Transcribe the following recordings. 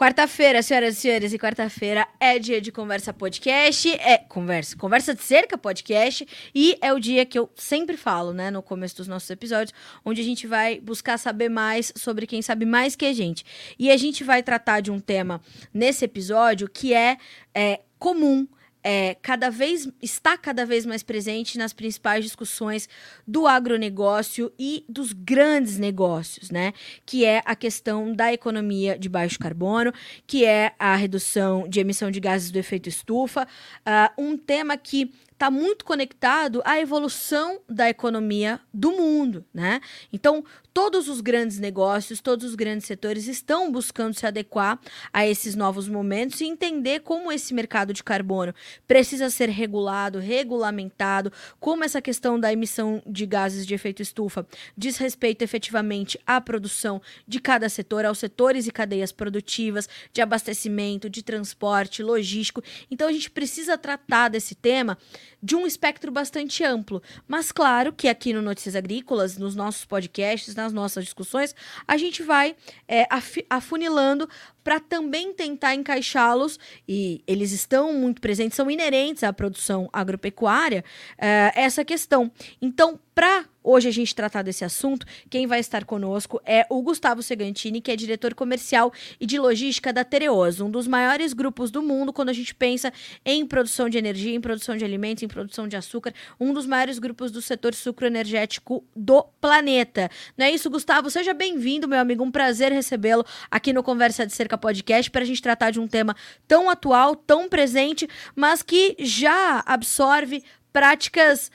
Quarta-feira, senhoras e senhores, e quarta-feira é dia de conversa podcast, é conversa, conversa de cerca podcast, e é o dia que eu sempre falo, né, no começo dos nossos episódios, onde a gente vai buscar saber mais sobre quem sabe mais que a gente. E a gente vai tratar de um tema nesse episódio que é, é comum é, cada vez está cada vez mais presente nas principais discussões do agronegócio e dos grandes negócios, né? Que é a questão da economia de baixo carbono, que é a redução de emissão de gases do efeito estufa, uh, um tema que está muito conectado à evolução da economia do mundo, né? Então, todos os grandes negócios, todos os grandes setores estão buscando se adequar a esses novos momentos e entender como esse mercado de carbono precisa ser regulado, regulamentado, como essa questão da emissão de gases de efeito estufa diz respeito efetivamente à produção de cada setor, aos setores e cadeias produtivas, de abastecimento, de transporte, logístico. Então, a gente precisa tratar desse tema de um espectro bastante amplo. Mas claro que aqui no Notícias Agrícolas, nos nossos podcasts, nas nossas discussões, a gente vai é, afunilando para também tentar encaixá-los, e eles estão muito presentes, são inerentes à produção agropecuária, é, essa questão. Então, para hoje a gente tratar desse assunto, quem vai estar conosco é o Gustavo Segantini, que é diretor comercial e de logística da Tereoso, um dos maiores grupos do mundo quando a gente pensa em produção de energia, em produção de alimentos, em produção de açúcar, um dos maiores grupos do setor sucroenergético do planeta. Não é isso, Gustavo? Seja bem-vindo, meu amigo, um prazer recebê-lo aqui no Conversa de Podcast para a gente tratar de um tema tão atual, tão presente, mas que já absorve práticas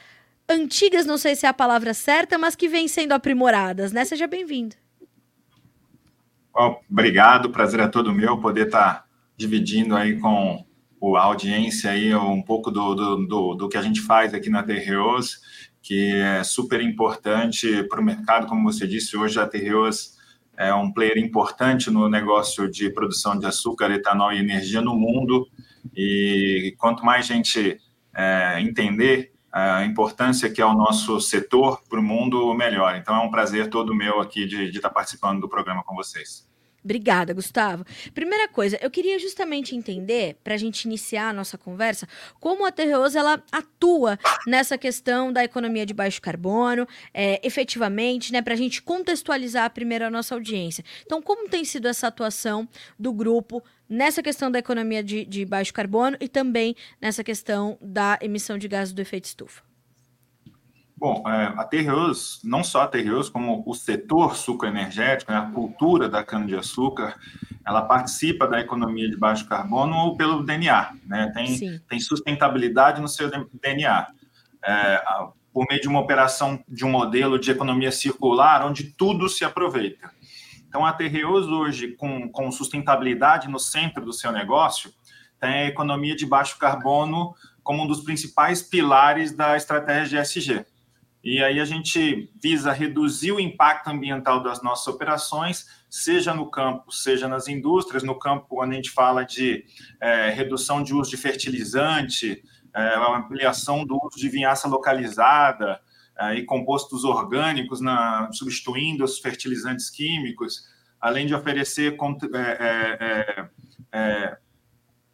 antigas, não sei se é a palavra certa, mas que vêm sendo aprimoradas, né? Seja bem-vindo. Obrigado, prazer é todo meu poder estar tá dividindo aí com a audiência aí um pouco do, do, do, do que a gente faz aqui na Terreos, que é super importante para o mercado, como você disse, hoje a Terreos é um player importante no negócio de produção de açúcar, etanol e energia no mundo, e quanto mais gente é, entender a importância que é o nosso setor para o mundo melhor. Então é um prazer todo meu aqui de, de estar participando do programa com vocês. Obrigada, Gustavo. Primeira coisa, eu queria justamente entender, para a gente iniciar a nossa conversa, como a Terreosa ela atua nessa questão da economia de baixo carbono, é, efetivamente, né, para a gente contextualizar primeiro a nossa audiência. Então, como tem sido essa atuação do grupo nessa questão da economia de, de baixo carbono e também nessa questão da emissão de gases do efeito estufa? Bom, é, a Terreus, não só a Terreus, como o setor sucroenergético, né, a cultura da cana-de-açúcar, ela participa da economia de baixo carbono pelo DNA, né? tem, tem sustentabilidade no seu DNA. É, por meio de uma operação de um modelo de economia circular, onde tudo se aproveita. Então, a Terreus hoje, com, com sustentabilidade no centro do seu negócio, tem a economia de baixo carbono como um dos principais pilares da estratégia de SG. E aí a gente visa reduzir o impacto ambiental das nossas operações, seja no campo, seja nas indústrias. No campo, quando a gente fala de é, redução de uso de fertilizante, é, ampliação do uso de vinhaça localizada, e compostos orgânicos, na, substituindo os fertilizantes químicos, além de oferecer é, é, é,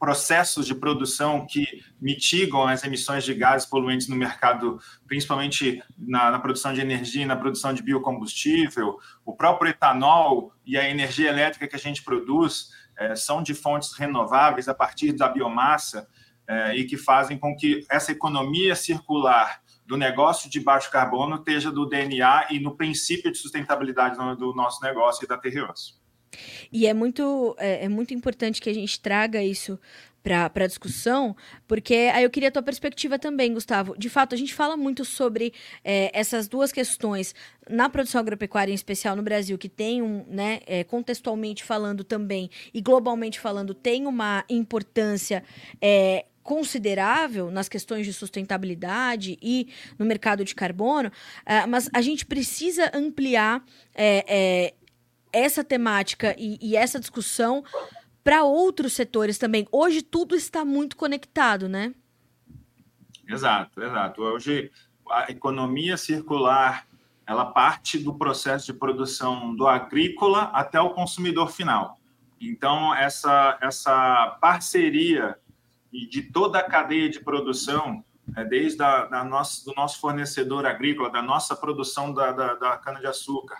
processos de produção que mitigam as emissões de gases poluentes no mercado, principalmente na, na, produção de energia e na produção de biocombustível. O próprio etanol e a energia elétrica que a gente produz é, são de fontes renováveis a partir da biomassa é, e que fazem com que essa economia circular do negócio de baixo carbono esteja do DNA e no princípio de sustentabilidade do nosso negócio e da Terreos. E é muito, é, é, muito importante que a gente traga isso para a discussão, porque aí eu queria a tua perspectiva também, Gustavo. De fato, a gente fala muito sobre é, essas duas questões na produção agropecuária, em especial no Brasil, que tem um, né, é, contextualmente falando também e globalmente falando, tem uma importância é, considerável nas questões de sustentabilidade e no mercado de carbono, uh, mas a gente precisa ampliar é, é, essa temática e, e essa discussão para outros setores também. Hoje tudo está muito conectado, né? Exato, exato. Hoje a economia circular ela parte do processo de produção do agrícola até o consumidor final. Então, essa, essa parceria de toda a cadeia de produção, é, desde a, da nosso, do nosso fornecedor agrícola, da nossa produção da, da, da cana-de-açúcar,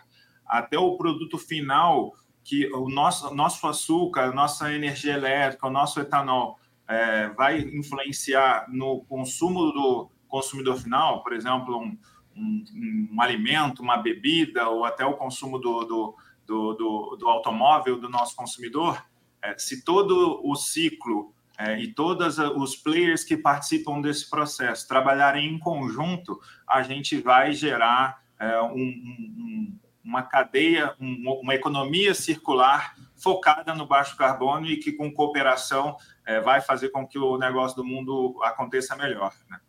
até o produto final, que o nosso, nosso açúcar, a nossa energia elétrica, o nosso etanol, é, vai influenciar no consumo do consumidor final, por exemplo, um, um, um alimento, uma bebida, ou até o consumo do, do, do, do, do automóvel do nosso consumidor, é, se todo o ciclo é, e todos os players que participam desse processo trabalharem em conjunto, a gente vai gerar é, um, um, uma cadeia, uma economia circular focada no baixo carbono e que, com cooperação, é, vai fazer com que o negócio do mundo aconteça melhor. Né?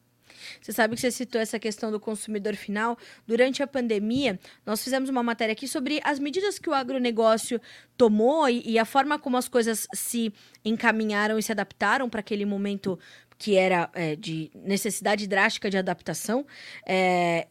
Você sabe que você citou essa questão do consumidor final. Durante a pandemia, nós fizemos uma matéria aqui sobre as medidas que o agronegócio tomou e, e a forma como as coisas se encaminharam e se adaptaram para aquele momento que era é, de necessidade drástica de adaptação. É,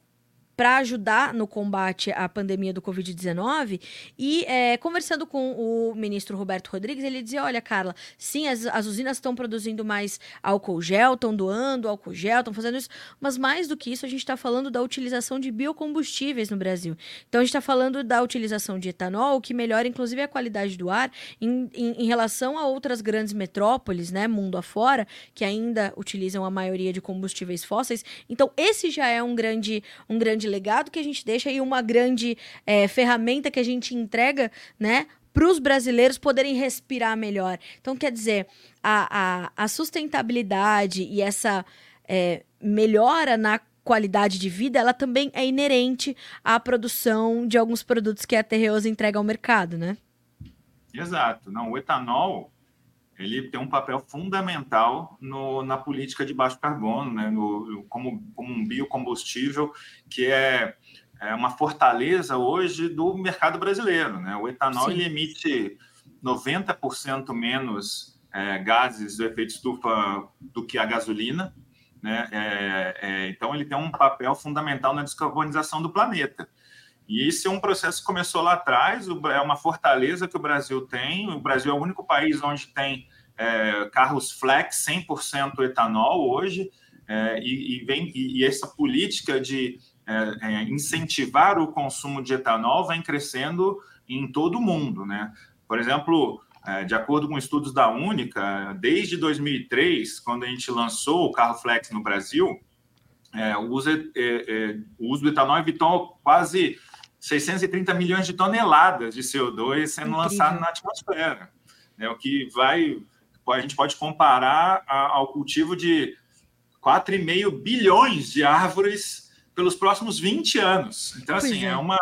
para ajudar no combate à pandemia do Covid-19. E é, conversando com o ministro Roberto Rodrigues, ele dizia: olha, Carla, sim, as, as usinas estão produzindo mais álcool gel, estão doando álcool gel, estão fazendo isso, mas mais do que isso, a gente está falando da utilização de biocombustíveis no Brasil. Então, a gente está falando da utilização de etanol, que melhora inclusive a qualidade do ar em, em, em relação a outras grandes metrópoles, né, mundo afora, que ainda utilizam a maioria de combustíveis fósseis. Então, esse já é um grande, um grande legado que a gente deixa e uma grande é, ferramenta que a gente entrega, né? Para os brasileiros poderem respirar melhor. Então, quer dizer, a, a, a sustentabilidade e essa é, melhora na qualidade de vida, ela também é inerente à produção de alguns produtos que a Terreosa entrega ao mercado, né? Exato. Não, o etanol, ele tem um papel fundamental no, na política de baixo carbono, né? no, como, como um biocombustível que é, é, uma fortaleza hoje do mercado brasileiro. Né? O etanol ele emite 90% menos é, gases do efeito estufa do que a gasolina. Né? É, é, então, ele tem um papel fundamental na descarbonização do planeta. E isso é um processo que começou lá atrás, é uma fortaleza que o Brasil tem. O Brasil é o único país onde tem é, carros flex 100% etanol hoje, é, e, e, vem, e, e, essa política de é, é, incentivar o consumo de etanol vem crescendo em todo o mundo. Né? Por exemplo, é, de acordo com estudos da Única, desde 2003, quando a gente lançou o carro flex no Brasil, é, o, uso, o uso do etanol evitou quase 630 milhões de toneladas de CO2 sendo Incrível. lançado na atmosfera, né? o que vai a gente pode comparar ao cultivo de 4,5 bilhões de árvores pelos próximos 20 anos. Então, assim, é. é. uma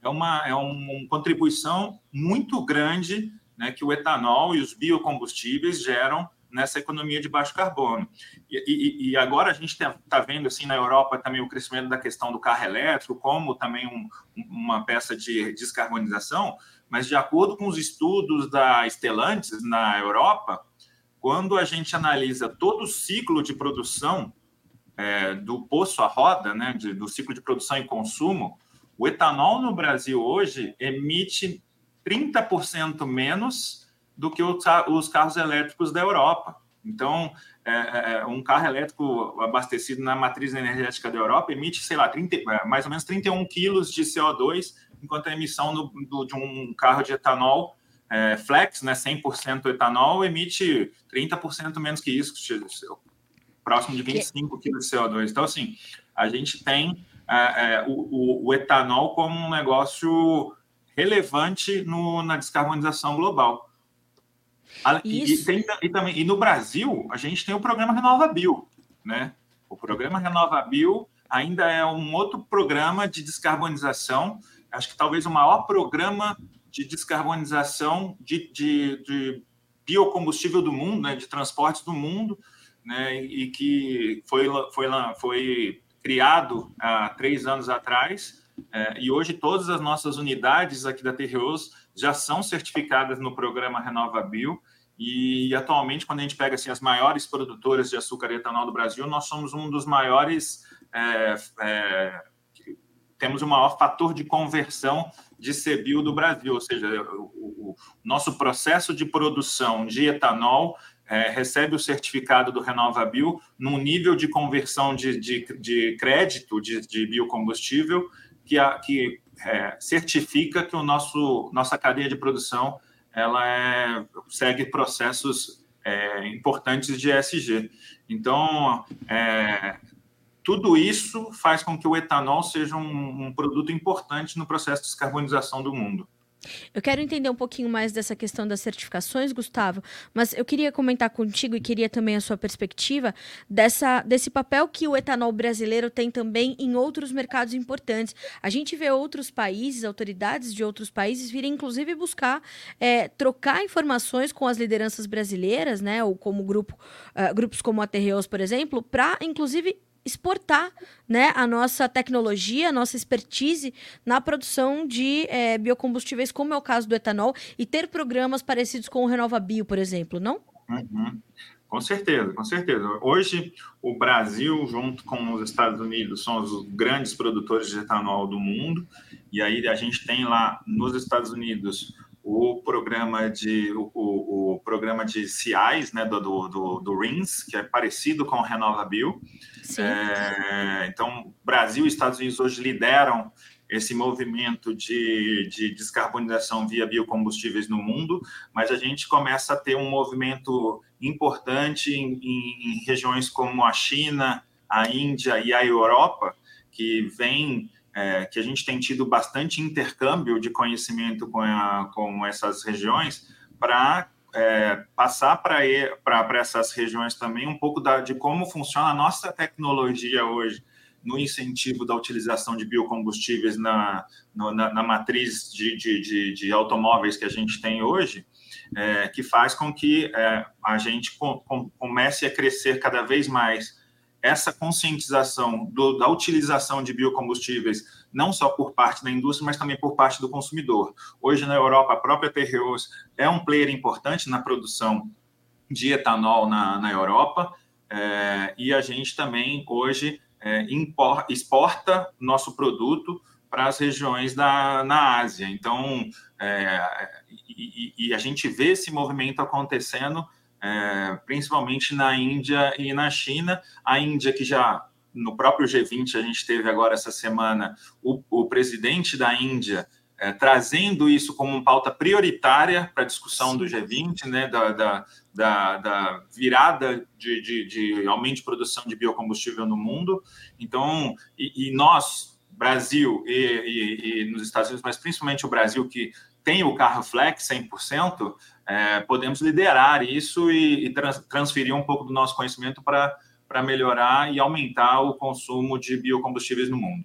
é uma é uma contribuição muito grande né, que o etanol e os biocombustíveis geram nessa economia de baixo carbono. E, e, e agora a gente está tá vendo assim na Europa também o crescimento da questão do carro elétrico como também um, uma peça de descarbonização, mas de acordo com os estudos da Stellantis na Europa, quando a gente analisa todo o ciclo de produção é, do poço à roda, né, de, do ciclo de produção e consumo, o etanol no Brasil hoje emite 30% menos do que os carros elétricos da Europa. Então, é, é, é, um carro elétrico abastecido na matriz energética da Europa emite, sei lá, 30, é, mais ou menos 31 quilos de CO2, enquanto a emissão do, do, de um carro de etanol é, flex, né, 100% etanol, emite 30% menos que isso, próximo de 25 quilos de CO2. Então, assim, a gente tem é, o, o, o, etanol como um negócio relevante no, na descarbonização global. E, tem, e, também, e no Brasil, a gente tem o programa Renova Bio, né? O programa Renova Bio ainda é um outro programa de descarbonização, acho que talvez o maior programa de descarbonização de, de, de biocombustível do mundo, né, de transportes do mundo, né, e que foi, foi, foi criado há três anos atrás, é, e hoje todas as nossas unidades aqui da Terreos já são certificadas no programa Renova Bio, e atualmente, quando a gente pega assim, as maiores produtoras de açúcar e etanol do Brasil, nós somos um dos maiores, é, é, temos o maior fator de conversão de CBIO do Brasil, ou seja, o, o nosso processo de produção de etanol é, recebe o certificado do RenovaBio num nível de conversão de, de, de crédito de, de, biocombustível que, a, que é, certifica que o nosso nossa cadeia de produção ela é, segue processos é, importantes de ESG. Então, é, tudo isso faz com que o etanol seja um, um produto importante no processo de descarbonização do mundo. Eu quero entender um pouquinho mais dessa questão das certificações, Gustavo, mas eu queria comentar contigo e queria também a sua perspectiva dessa, desse papel que o etanol brasileiro tem também em outros mercados importantes. A gente vê outros países, autoridades de outros países virem inclusive buscar é, trocar informações com as lideranças brasileiras, né, ou como grupo, uh, grupos como a Terreos, por exemplo, para inclusive exportar né, a nossa tecnologia, a nossa expertise na produção de é, biocombustíveis, como é o caso do etanol, e ter programas parecidos com o RenovaBio, por exemplo, não? Uhum. Com certeza, com certeza. Hoje, o Brasil, junto com os Estados Unidos, são os grandes produtores de etanol do mundo, e aí a gente tem lá nos Estados Unidos o programa de o, o, o programa de CIAs, né, do, do, do, RINS, que é parecido com o RenovaBio. É, então, Brasil e Estados Unidos hoje lideram esse movimento de, de descarbonização via biocombustíveis no mundo, mas a gente começa a ter um movimento importante em, em, em regiões como a China, a Índia e a Europa, que vem é, que a gente tem tido bastante intercâmbio de conhecimento com, a, com essas regiões para é, passar para essas regiões também um pouco da, de como funciona a nossa tecnologia hoje no incentivo da utilização de biocombustíveis na, no, na, na, matriz de, de, de, de, automóveis que a gente tem hoje, é, que faz com que é, a gente com, com, comece a crescer cada vez mais essa conscientização do, da utilização de biocombustíveis, não só por parte da indústria, mas também por parte do consumidor. Hoje, na Europa, a própria Terreos é um player importante na produção de etanol na, na Europa, é, e a gente também, hoje, é, impor, exporta nosso produto para as regiões da, na Ásia. Então, é, e, e, a gente vê esse movimento acontecendo é, principalmente na Índia e na China. A Índia, que já no próprio G20, a gente teve agora essa semana o, o presidente da Índia é, trazendo isso como uma pauta prioritária para a discussão do G20, né, da, da, da, da virada de, de, de, aumento de produção de biocombustível no mundo. Então, e, e nós, Brasil e, e, e, nos Estados Unidos, mas principalmente o Brasil, que tem o carro flex 100%, é, podemos liderar isso e, e trans, transferir um pouco do nosso conhecimento para melhorar e aumentar o consumo de biocombustíveis no mundo.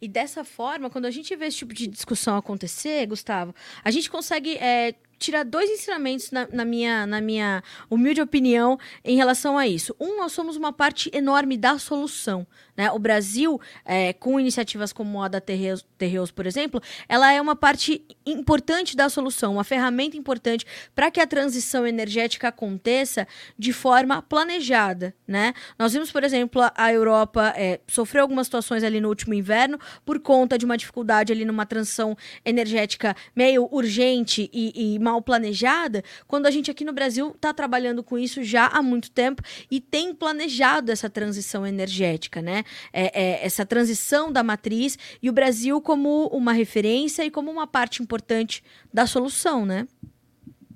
E dessa forma, quando a gente vê esse tipo de discussão acontecer, Gustavo, a gente consegue é, tirar dois ensinamentos na, na, minha, na minha humilde opinião em relação a isso. Um, nós somos uma parte enorme da solução. Né? O Brasil, é, com iniciativas como a da Terreus, Terreus, por exemplo, ela é uma parte importante da solução, uma ferramenta importante para que a transição energética aconteça de forma planejada. Né? Nós vimos, por exemplo, a Europa é, sofreu algumas situações ali no último inverno por conta de uma dificuldade ali numa transição energética meio urgente e, e mal planejada, quando a gente aqui no Brasil está trabalhando com isso já há muito tempo e tem planejado essa transição energética, né? É, é, essa transição da matriz e o Brasil como uma referência e como uma parte importante da solução, né?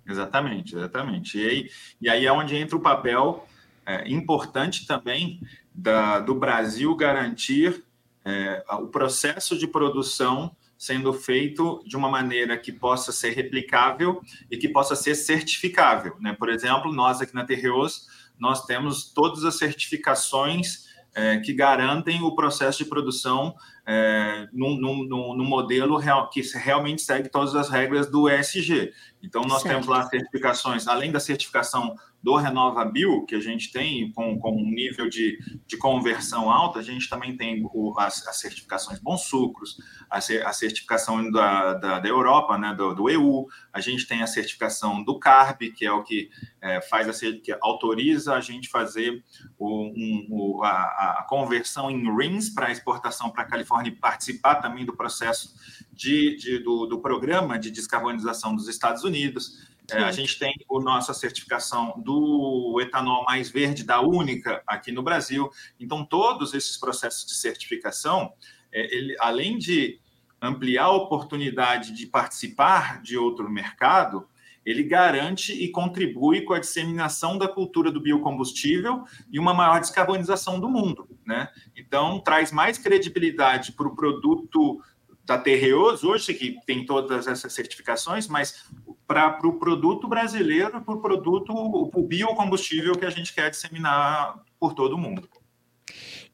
Exatamente, exatamente. E aí, e aí é onde entra o papel é, importante também da, do Brasil garantir é, o processo de produção sendo feito de uma maneira que possa ser replicável e que possa ser certificável. Né? Por exemplo, nós aqui na Terreos, nós temos todas as certificações é, que garantem o processo de produção é, num, num, num, modelo real, que realmente segue todas as regras do ESG. Então, nós certo. temos lá certificações, além da certificação do RenovaBio, que a gente tem com, com um nível de, de conversão alto, a gente também tem o, as, as, certificações Bons Sucros, a, a certificação da, da, da, Europa, né, do, do, EU, a gente tem a certificação do CARB, que é o que é, faz a, que autoriza a gente fazer o, um, o, a, a, conversão em RINs para exportação para a Califórnia Califórnia e participar também do processo de, de do, do, programa de descarbonização dos Estados Unidos. É, a gente tem a nossa certificação do etanol mais verde da Única aqui no Brasil. Então, todos esses processos de certificação, é, ele, além de ampliar a oportunidade de participar de outro mercado, ele garante e contribui com a disseminação da cultura do biocombustível e uma maior descarbonização do mundo. Né? Então, traz mais credibilidade para o produto da Terreos, hoje que tem todas essas certificações, mas para o pro produto brasileiro, para o produto, o biocombustível que a gente quer disseminar por todo o mundo.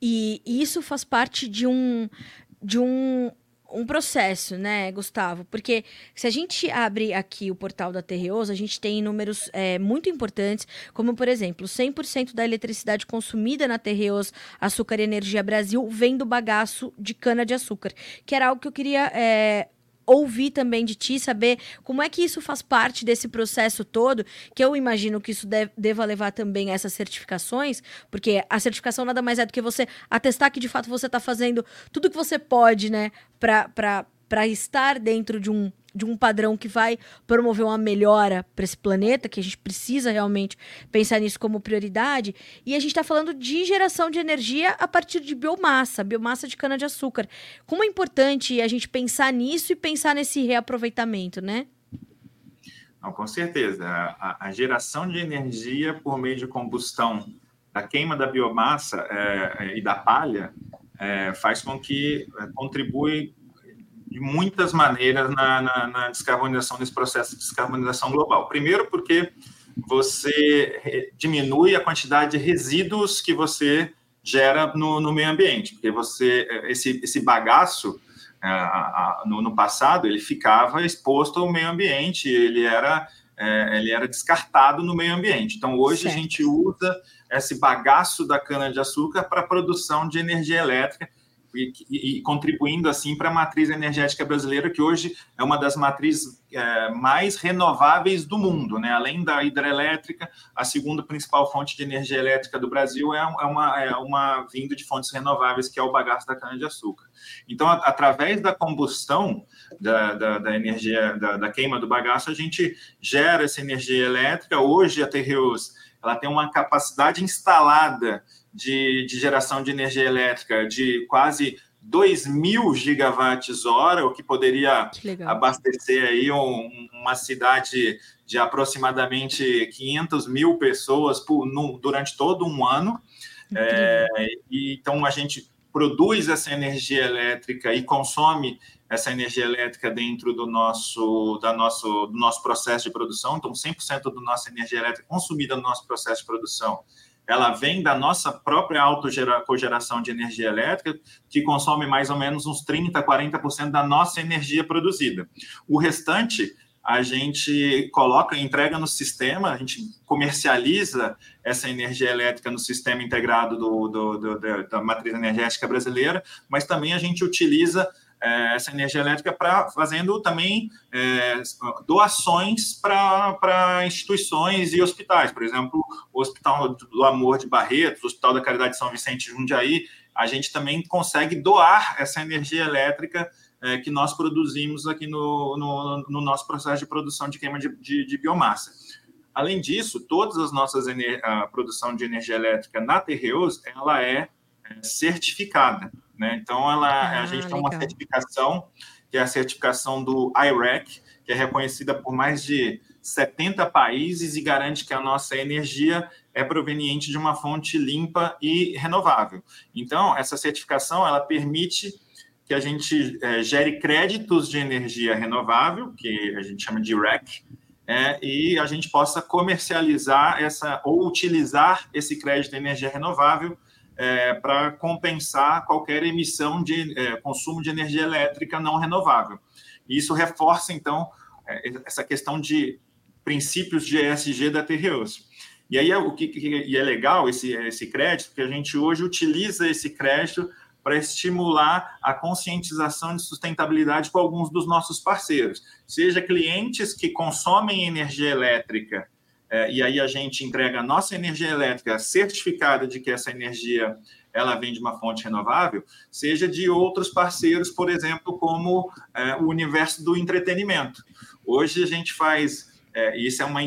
E isso faz parte de um, de um um processo, né, Gustavo? Porque se a gente abre aqui o portal da Terreoso, a gente tem números é, muito importantes, como, por exemplo, 100% da eletricidade consumida na Terreoso Açúcar e Energia Brasil vem do bagaço de cana-de-açúcar, que era algo que eu queria é, ouvir também de ti, saber como é que isso faz parte desse processo todo, que eu imagino que isso deve, deva levar também a essas certificações, porque a certificação nada mais é do que você atestar que de fato você está fazendo tudo que você pode, né, para estar dentro de um de um padrão que vai promover uma melhora para esse planeta, que a gente precisa realmente pensar nisso como prioridade. E a gente está falando de geração de energia a partir de biomassa, biomassa de cana-de-açúcar. Como é importante a gente pensar nisso e pensar nesse reaproveitamento, né? Não, com certeza. A, a, geração de energia por meio de combustão da queima da biomassa é, e da palha é, faz com que é, contribui de muitas maneiras na, na, na, descarbonização desse processo de descarbonização global. Primeiro, porque você diminui a quantidade de resíduos que você gera no, no meio ambiente, porque você esse, esse bagaço é, no, no, passado ele ficava exposto ao meio ambiente, ele era ele era descartado no meio ambiente. Então hoje certo. a gente usa esse bagaço da cana de açúcar para produção de energia elétrica e, e, contribuindo assim para a matriz energética brasileira, que hoje é uma das matrizes é, mais renováveis do mundo, né? Além da hidrelétrica, a segunda principal fonte de energia elétrica do Brasil é, é uma, é uma vinda de fontes renováveis, que é o bagaço da cana-de-açúcar. Então, a, através da combustão da, da, da energia, da, da, queima do bagaço, a gente gera essa energia elétrica. Hoje, a Terreus ela tem uma capacidade instalada de, de geração de energia elétrica de quase 2 mil gigawatts hora, o que poderia que abastecer aí um, uma cidade de aproximadamente 500 mil pessoas por, no, durante todo um ano. É, e, então, a gente produz essa energia elétrica e consome essa energia elétrica dentro do nosso, da nosso, do nosso processo de produção. Então, 100% da nossa energia elétrica consumida no nosso processo de produção ela vem da nossa própria autocogeração de energia elétrica, que consome mais ou menos uns 30%, 40% da nossa energia produzida. O restante a gente coloca, entrega no sistema, a gente comercializa essa energia elétrica no sistema integrado do, do, do, da matriz energética brasileira, mas também a gente utiliza é, essa energia elétrica para fazendo também é, doações para instituições e hospitais. Por exemplo, o Hospital do Amor de Barretos, o Hospital da Caridade de São Vicente de Jundiaí, a gente também consegue doar essa energia elétrica é, que nós produzimos aqui no, no, no, nosso processo de produção de queima de, de, de biomassa. Além disso, todas as nossas a produção de energia elétrica na Terreus, ela é, é certificada. Né? Então, ela, ah, a gente legal. tem uma certificação, que é a certificação do IREC, que é reconhecida por mais de 70 países e garante que a nossa energia é proveniente de uma fonte limpa e renovável. Então, essa certificação ela permite que a gente é, gere créditos de energia renovável, que a gente chama de REC, é, e a gente possa comercializar essa ou utilizar esse crédito de energia renovável é, para compensar qualquer emissão de é, consumo de energia elétrica não renovável. E isso reforça, então, é, essa questão de princípios de ESG da Terreus. E aí, o que, que é legal esse, esse crédito, que a gente hoje utiliza esse crédito para estimular a conscientização de sustentabilidade com alguns dos nossos parceiros, seja clientes que consomem energia elétrica é, e aí a gente entrega a nossa energia elétrica certificada de que essa energia ela vem de uma fonte renovável, seja de outros parceiros, por exemplo, como é, o universo do entretenimento. Hoje a gente faz, é, e isso é uma,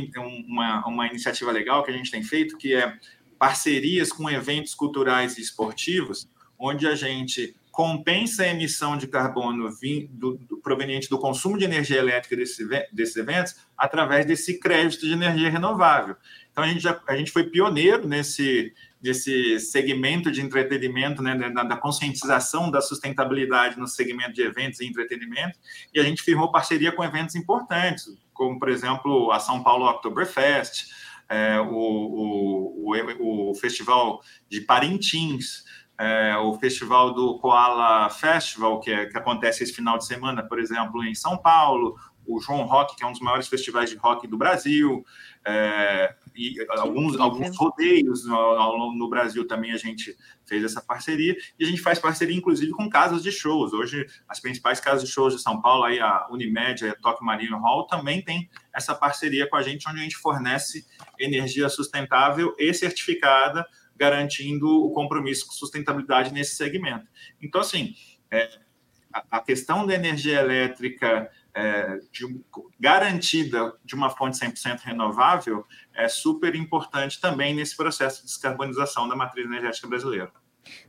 uma, uma iniciativa legal que a gente tem feito, que é parcerias com eventos culturais e esportivos, onde a gente compensa a emissão de carbono do, proveniente do consumo de energia elétrica desse, desses eventos através desse crédito de energia renovável. Então, a gente, já, a gente foi pioneiro nesse, nesse segmento de entretenimento, né, da, da, conscientização da sustentabilidade no segmento de eventos e entretenimento, e a gente firmou parceria com eventos importantes, como, por exemplo, a São Paulo Oktoberfest, é, o, o, o, o Festival de Parintins, é, o festival do Koala Festival, que, é, que acontece esse final de semana, por exemplo, em São Paulo, o João Rock, que é um dos maiores festivais de rock do Brasil, é, e alguns, alguns rodeios no, no, Brasil também a gente fez essa parceria, e a gente faz parceria, inclusive, com casas de shows. Hoje, as principais casas de shows de São Paulo, aí a Unimed, a Tokyo Marine Hall, também tem essa parceria com a gente, onde a gente fornece energia sustentável e certificada garantindo o compromisso com sustentabilidade nesse segmento. Então, assim, é, a, questão da energia elétrica é, de, garantida de uma fonte 100% renovável é super importante também nesse processo de descarbonização da matriz energética brasileira.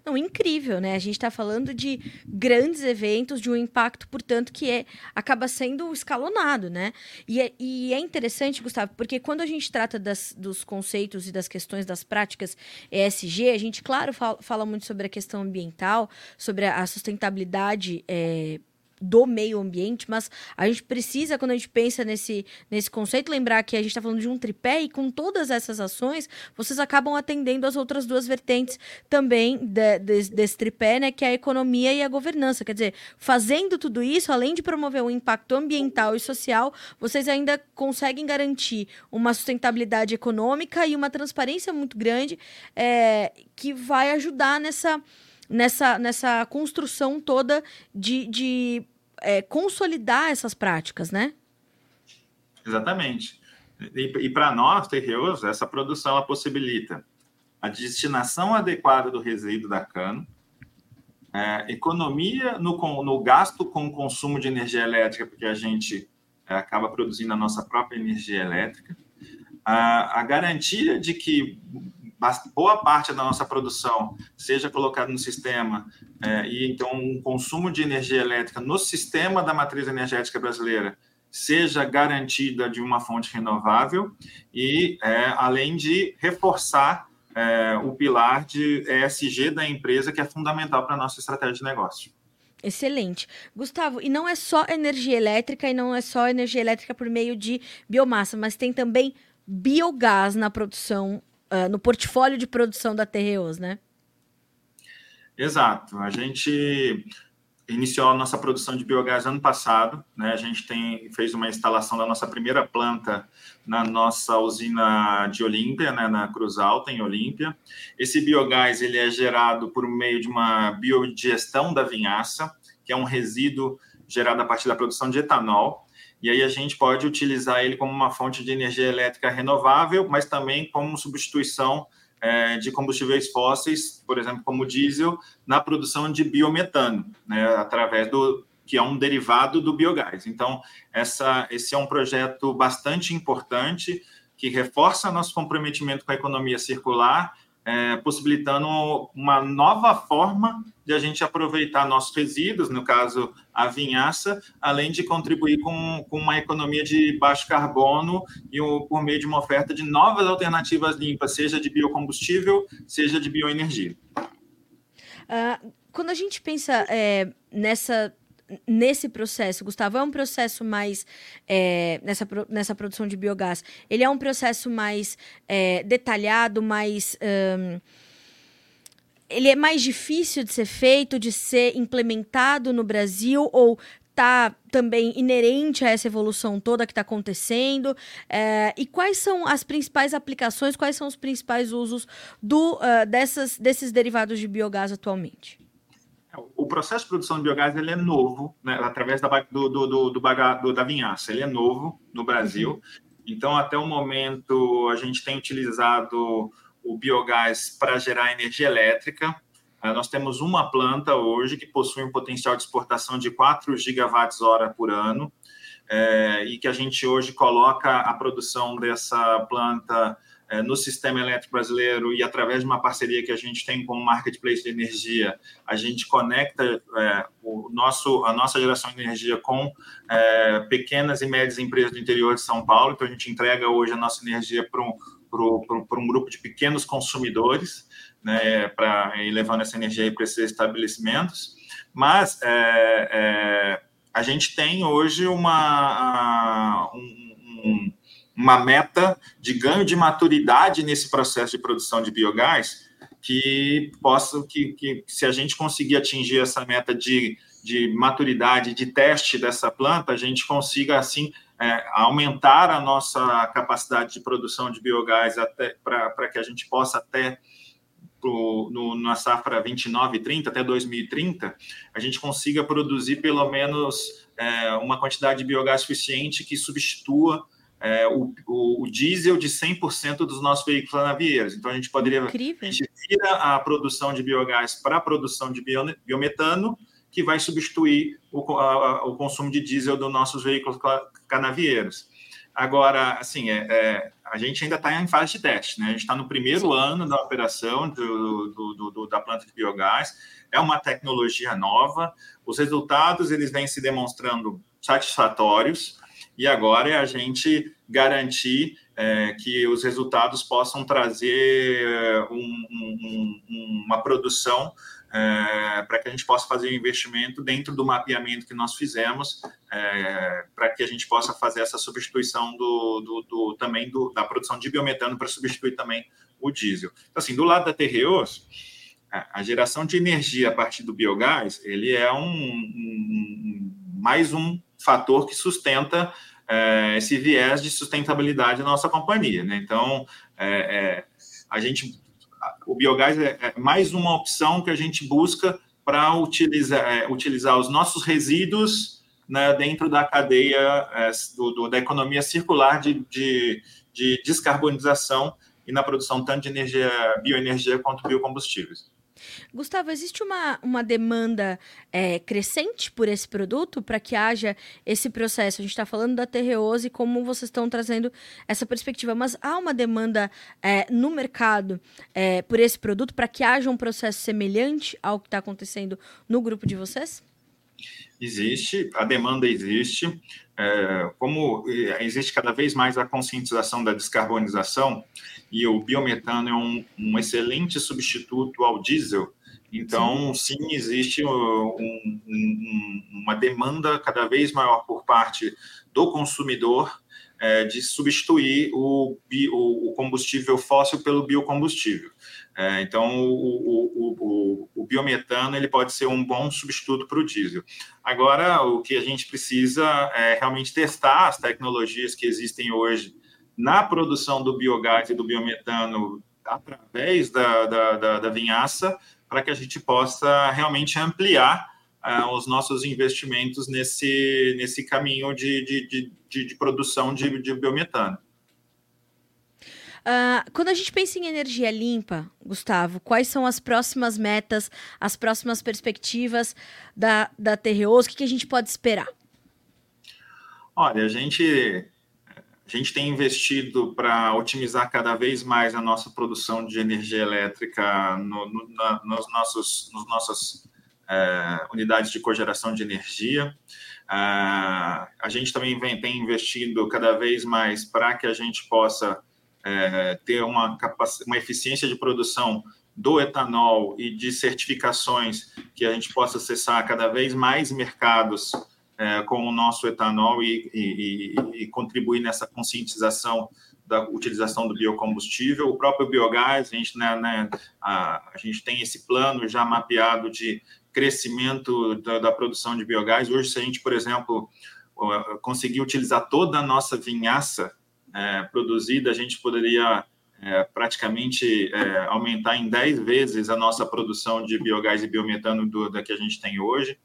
Não, incrível, né? A gente está falando de grandes eventos, de um impacto, portanto, que é, acaba sendo escalonado, né? E é, e é interessante, Gustavo, porque quando a gente trata das, dos conceitos e das questões das práticas ESG, a gente, claro, fala, fala muito sobre a questão ambiental, sobre a sustentabilidade. É, do meio ambiente, mas a gente precisa, quando a gente pensa nesse, nesse conceito, lembrar que a gente está falando de um tripé e com todas essas ações, vocês acabam atendendo as outras duas vertentes também de, de, desse tripé, né, que é a economia e a governança. Quer dizer, fazendo tudo isso, além de promover um impacto ambiental e social, vocês ainda conseguem garantir uma sustentabilidade econômica e uma transparência muito grande é, que vai ajudar nessa nessa, nessa construção toda de, de é, consolidar essas práticas, né? Exatamente. E, e para nós, terreus, essa produção ela possibilita a destinação adequada do resíduo da cana, é, economia no, no, gasto com o consumo de energia elétrica, porque a gente é, acaba produzindo a nossa própria energia elétrica, a, a garantia de que boa parte da nossa produção seja colocada no sistema é, e então um consumo de energia elétrica no sistema da matriz energética brasileira seja garantida de uma fonte renovável e é, além de reforçar é, o pilar de ESG da empresa que é fundamental para a nossa estratégia de negócio. Excelente. Gustavo, e não é só energia elétrica e não é só energia elétrica por meio de biomassa, mas tem também biogás na produção uh, no portfólio de produção da Terreos, né? Exato. A gente iniciou a nossa produção de biogás ano passado, né? A gente tem fez uma instalação da nossa primeira planta na nossa usina de Olímpia, né, na Cruz Alta em Olímpia. Esse biogás ele é gerado por meio de uma biodigestão da vinhaça, que é um resíduo gerado a partir da produção de etanol e aí a gente pode utilizar ele como uma fonte de energia elétrica renovável, mas também como substituição é, de combustíveis fósseis, por exemplo, como diesel, na produção de biometano, né, através do que é um derivado do biogás. Então, essa, esse é um projeto bastante importante que reforça nosso comprometimento com a economia circular é, possibilitando uma nova forma de a gente aproveitar nossos resíduos, no caso a vinhaça, além de contribuir com, com uma economia de baixo carbono e o, por meio de uma oferta de novas alternativas limpas, seja de biocombustível, seja de bioenergia. Uh, quando a gente pensa é, nessa nesse processo, Gustavo, é um processo mais é, nessa, nessa produção de biogás. Ele é um processo mais é, detalhado, mais um, ele é mais difícil de ser feito, de ser implementado no Brasil ou tá também inerente a essa evolução toda que está acontecendo? É, e quais são as principais aplicações, quais são os principais usos do, uh, dessas, desses derivados de biogás atualmente? O processo de produção de biogás ele é novo, né, através da, do, do, do, do, baga, do, da vinhaça. Ele é novo no Brasil. Uhum. Então, até o momento, a gente tem utilizado o biogás para gerar energia elétrica. nós temos uma planta hoje que possui um potencial de exportação de 4 gigawatts-hora por ano, é, e que a gente hoje coloca a produção dessa planta no sistema elétrico brasileiro e através de uma parceria que a gente tem com o Marketplace de Energia, a gente conecta é, o nosso, a nossa geração de energia com é, pequenas e médias empresas do interior de São Paulo. Então, a gente entrega hoje a nossa energia para um, para um grupo de pequenos consumidores, né, para ir levando essa energia para esses estabelecimentos. Mas é, a gente tem hoje uma, um, uma meta de ganho de maturidade nesse processo de produção de biogás que possa que, que se a gente conseguir atingir essa meta de, de maturidade de teste dessa planta a gente consiga assim é, aumentar a nossa capacidade de produção de biogás até para que a gente possa até no, na safra 29 e 30, até 2030, a gente consiga produzir pelo menos é, uma quantidade de biogás suficiente que substitua é, o, o, o, diesel de 100% dos nossos veículos navieiros. Então, a gente poderia... Incrível. A gente vira a produção de biogás para a produção de biometano, que vai substituir o, a, o consumo de diesel dos nossos veículos canavieiros. Agora, assim, é, é, a gente ainda está em fase de teste, né? A gente está no primeiro Sim. ano da operação do, do, do, da planta de biogás. É uma tecnologia nova. Os resultados eles vêm se demonstrando satisfatórios e agora é a gente garantir é, que os resultados possam trazer um, um, uma produção é, para que a gente possa fazer o um investimento dentro do mapeamento que nós fizemos, é, para que a gente possa fazer essa substituição do, do, do também do, da produção de biometano para substituir também o diesel. Então, assim, do lado da Terreos, a geração de energia a partir do biogás, ele é um, um mais um fator que sustenta é, esse viés de sustentabilidade da nossa companhia. Né? Então, é, é, a gente o biogás é, é mais uma opção que a gente busca para utilizar, é, utilizar os nossos resíduos né, dentro da cadeia é, do, do, da economia circular de, de, de, descarbonização e na produção tanto de energia, bioenergia quanto biocombustíveis. Gustavo, existe uma, uma demanda é, crescente por esse produto para que haja esse processo? A gente está falando da Terreose e como vocês estão trazendo essa perspectiva, mas há uma demanda é, no mercado é, por esse produto para que haja um processo semelhante ao que está acontecendo no grupo de vocês? Existe, a demanda existe. É, como existe cada vez mais a conscientização da descarbonização, e o biometano é um, um excelente substituto ao diesel. Então, sim, sim existe um, um, uma demanda cada vez maior por parte do consumidor é, de substituir o, o, combustível fóssil pelo biocombustível. É, então, o, o, o, biometano ele pode ser um bom substituto para o diesel. Agora, o que a gente precisa é realmente testar as tecnologias que existem hoje na produção do biogás e do biometano através da, da, da, da vinhaça, para que a gente possa realmente ampliar uh, os nossos investimentos nesse, nesse caminho de, de, de, de produção de, de biometano. Uh, quando a gente pensa em energia limpa, Gustavo, quais são as próximas metas, as próximas perspectivas da, da Terreos? O que, que a gente pode esperar? Olha, a gente a gente tem investido para otimizar cada vez mais a nossa produção de energia elétrica no, no, na, nos nossos, nos nossas é, unidades de cogeração de energia. É, a gente também vem, tem investido cada vez mais para que a gente possa é, ter uma, uma eficiência de produção do etanol e de certificações que a gente possa acessar cada vez mais mercados é, com o nosso etanol e, e, e, contribuir nessa conscientização da utilização do biocombustível. O próprio biogás, a gente, né, né, a, a, gente tem esse plano já mapeado de crescimento da, da, produção de biogás. Hoje, se a gente, por exemplo, conseguir utilizar toda a nossa vinhaça é, produzida, a gente poderia é, praticamente é, aumentar em 10 vezes a nossa produção de biogás e biometano do, da que a gente tem hoje.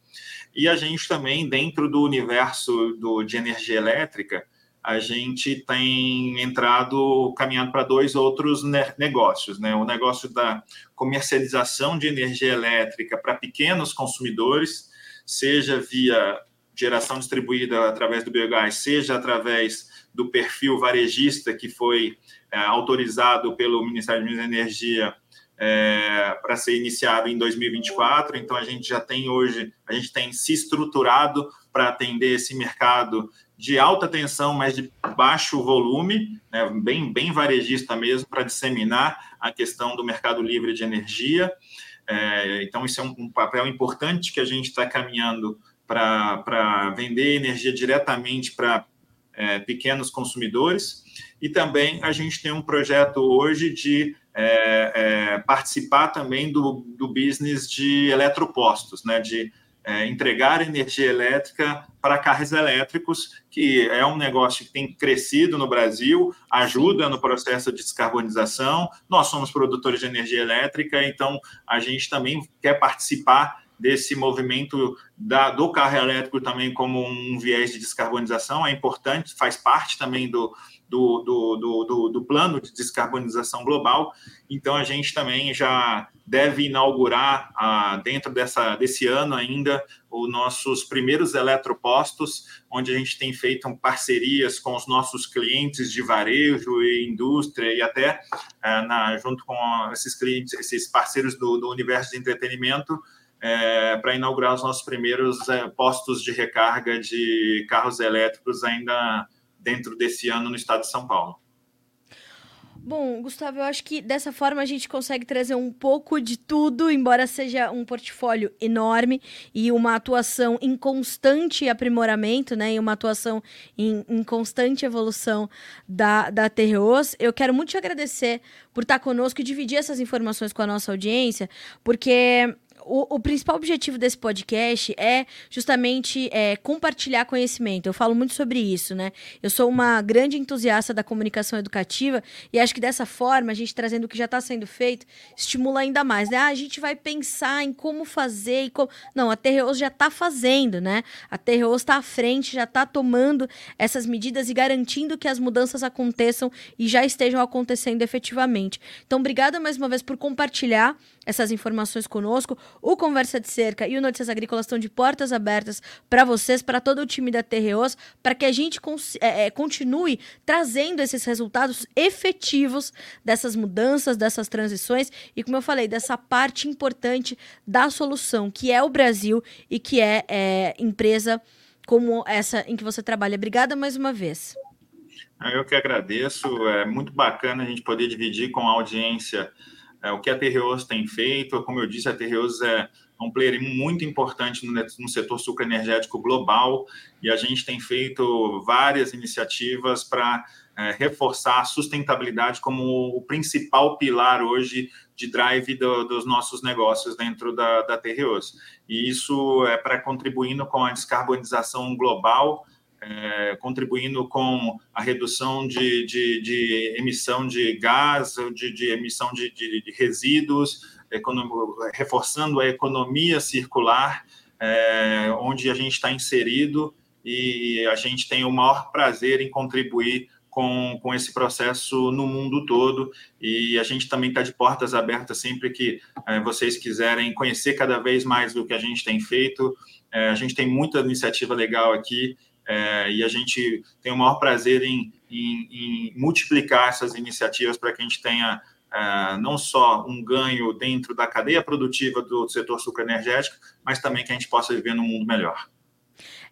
E a gente também, dentro do universo do, de energia elétrica, a gente tem entrado, caminhando para dois outros negócios, né? O negócio da comercialização de energia elétrica para pequenos consumidores, seja via geração distribuída através do biogás, seja através do perfil varejista que foi é, autorizado pelo Ministério de Energia é, para ser iniciado em 2024. Então a gente já tem hoje, a gente tem se estruturado para atender esse mercado de alta tensão, mas de baixo volume, né, bem, bem varejista mesmo, para disseminar a questão do mercado livre de energia. É, então, isso é um, um, papel importante que a gente está caminhando para vender energia diretamente para é, pequenos consumidores. E também a gente tem um projeto hoje de é, é, participar também do, do business de eletropostos, né, de é, entregar energia elétrica para carros elétricos, que é um negócio que tem crescido no Brasil, ajuda no processo de descarbonização. Nós somos produtores de energia elétrica, então a gente também quer participar desse movimento da, do carro elétrico também como um viés de descarbonização. É importante, faz parte também do, do, do, do, do, plano de descarbonização global. Então, a gente também já deve inaugurar, ah, dentro dessa, desse ano ainda, os nossos primeiros eletropostos, onde a gente tem feito parcerias com os nossos clientes de varejo e indústria, e até ah, na, junto com esses clientes, esses parceiros do, do universo de entretenimento, é, para inaugurar os nossos primeiros é, postos de recarga de carros elétricos ainda dentro desse ano no estado de São Paulo. Bom, Gustavo, eu acho que dessa forma a gente consegue trazer um pouco de tudo, embora seja um portfólio enorme e uma atuação em constante aprimoramento, né? E uma atuação em, em constante evolução da, da TROs. Eu quero muito te agradecer por estar conosco e dividir essas informações com a nossa audiência, porque o, o, principal objetivo desse podcast é justamente é, compartilhar conhecimento. Eu falo muito sobre isso, né? Eu sou uma grande entusiasta da comunicação educativa e acho que dessa forma, a gente trazendo o que já está sendo feito, estimula ainda mais. Né? Ah, a gente vai pensar em como fazer e como. Não, a Terreos já está fazendo, né? A Terreos está à frente, já está tomando essas medidas e garantindo que as mudanças aconteçam e já estejam acontecendo efetivamente. Então, obrigada mais uma vez por compartilhar essas informações conosco. O Conversa de Cerca e o Notícias Agrícolas estão de portas abertas para vocês, para todo o time da TROs, para que a gente é, é, continue trazendo esses resultados efetivos dessas mudanças, dessas transições e, como eu falei, dessa parte importante da solução, que é o Brasil e que é, é empresa como essa em que você trabalha. Obrigada mais uma vez. Eu que agradeço. É muito bacana a gente poder dividir com a audiência é, o que a Terreos tem feito. Como eu disse, a Terreos é um player muito importante no, no setor sucroenergético global e a gente tem feito várias iniciativas para é, reforçar a sustentabilidade como o principal pilar hoje de drive do, dos nossos negócios dentro da, da Terreos. E isso é para contribuindo com a descarbonização global é, contribuindo com a redução de, de, de emissão de gás, de, de emissão de, resíduos, reforçando a economia circular, é, onde a gente está inserido e a gente tem o maior prazer em contribuir com, com esse processo no mundo todo. E a gente também está de portas abertas sempre que é, vocês quiserem conhecer cada vez mais do que a gente tem feito. É, a gente tem muita iniciativa legal aqui é, e a gente tem o maior prazer em, em, em multiplicar essas iniciativas para que a gente tenha é, não só um ganho dentro da cadeia produtiva do setor sucroenergético, mas também que a gente possa viver num mundo melhor.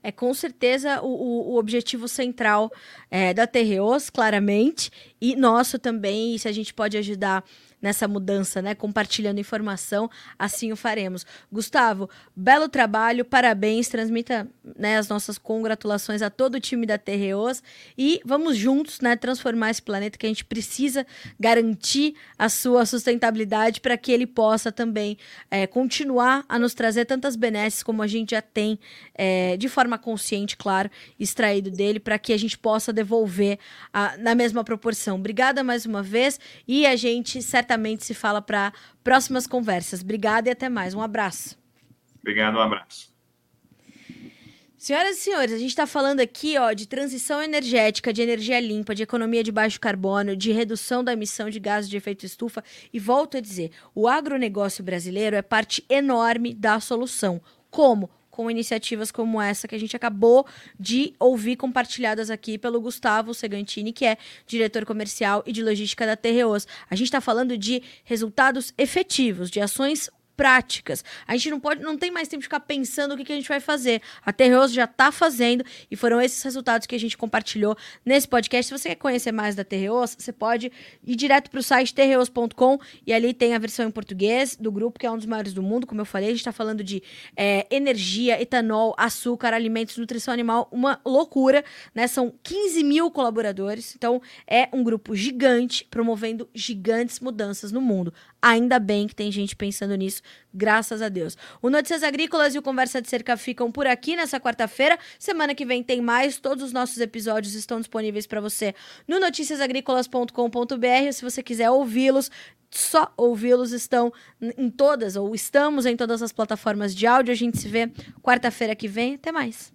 É com certeza o, o objetivo central é, da Terreos, claramente, e nosso também, se a gente pode ajudar nessa mudança, né? Compartilhando informação, assim o faremos. Gustavo, belo trabalho, parabéns, transmita né, as nossas congratulações a todo o time da TROs e vamos juntos, né, transformar esse planeta que a gente precisa garantir a sua sustentabilidade para que ele possa também é, continuar a nos trazer tantas benesses como a gente já tem é, de forma consciente, claro, extraído dele para que a gente possa devolver a, na mesma proporção. Obrigada mais uma vez e a gente certamente certamente se fala para próximas conversas. Obrigada e até mais. Um abraço. Obrigado, um abraço. Senhoras e senhores, a gente está falando aqui ó, de transição energética, de energia limpa, de economia de baixo carbono, de redução da emissão de gases de efeito estufa. E volto a dizer: o agronegócio brasileiro é parte enorme da solução. Como? Com iniciativas como essa que a gente acabou de ouvir compartilhadas aqui pelo Gustavo Segantini, que é diretor comercial e de logística da Terreos. A gente está falando de resultados efetivos, de ações práticas. A gente não pode, não tem mais tempo de ficar pensando o que, que a gente vai fazer. A Terreoso já está fazendo e foram esses resultados que a gente compartilhou nesse podcast. Se você quer conhecer mais da Terreoso, você pode ir direto para o site terreos.com e ali tem a versão em português do grupo, que é um dos maiores do mundo. Como eu falei, a gente está falando de é, energia, etanol, açúcar, alimentos, nutrição animal, uma loucura, né? São 15 mil colaboradores, então é um grupo gigante promovendo gigantes mudanças no mundo. Ainda bem que tem gente pensando nisso, graças a Deus. O Notícias Agrícolas e o Conversa de Cerca ficam por aqui nessa quarta-feira. Semana que vem tem mais. Todos os nossos episódios estão disponíveis para você no noticiasagricolas.com.br. Se você quiser ouvi-los, só ouvi-los estão em todas, ou estamos em todas as plataformas de áudio. A gente se vê quarta-feira que vem. Até mais.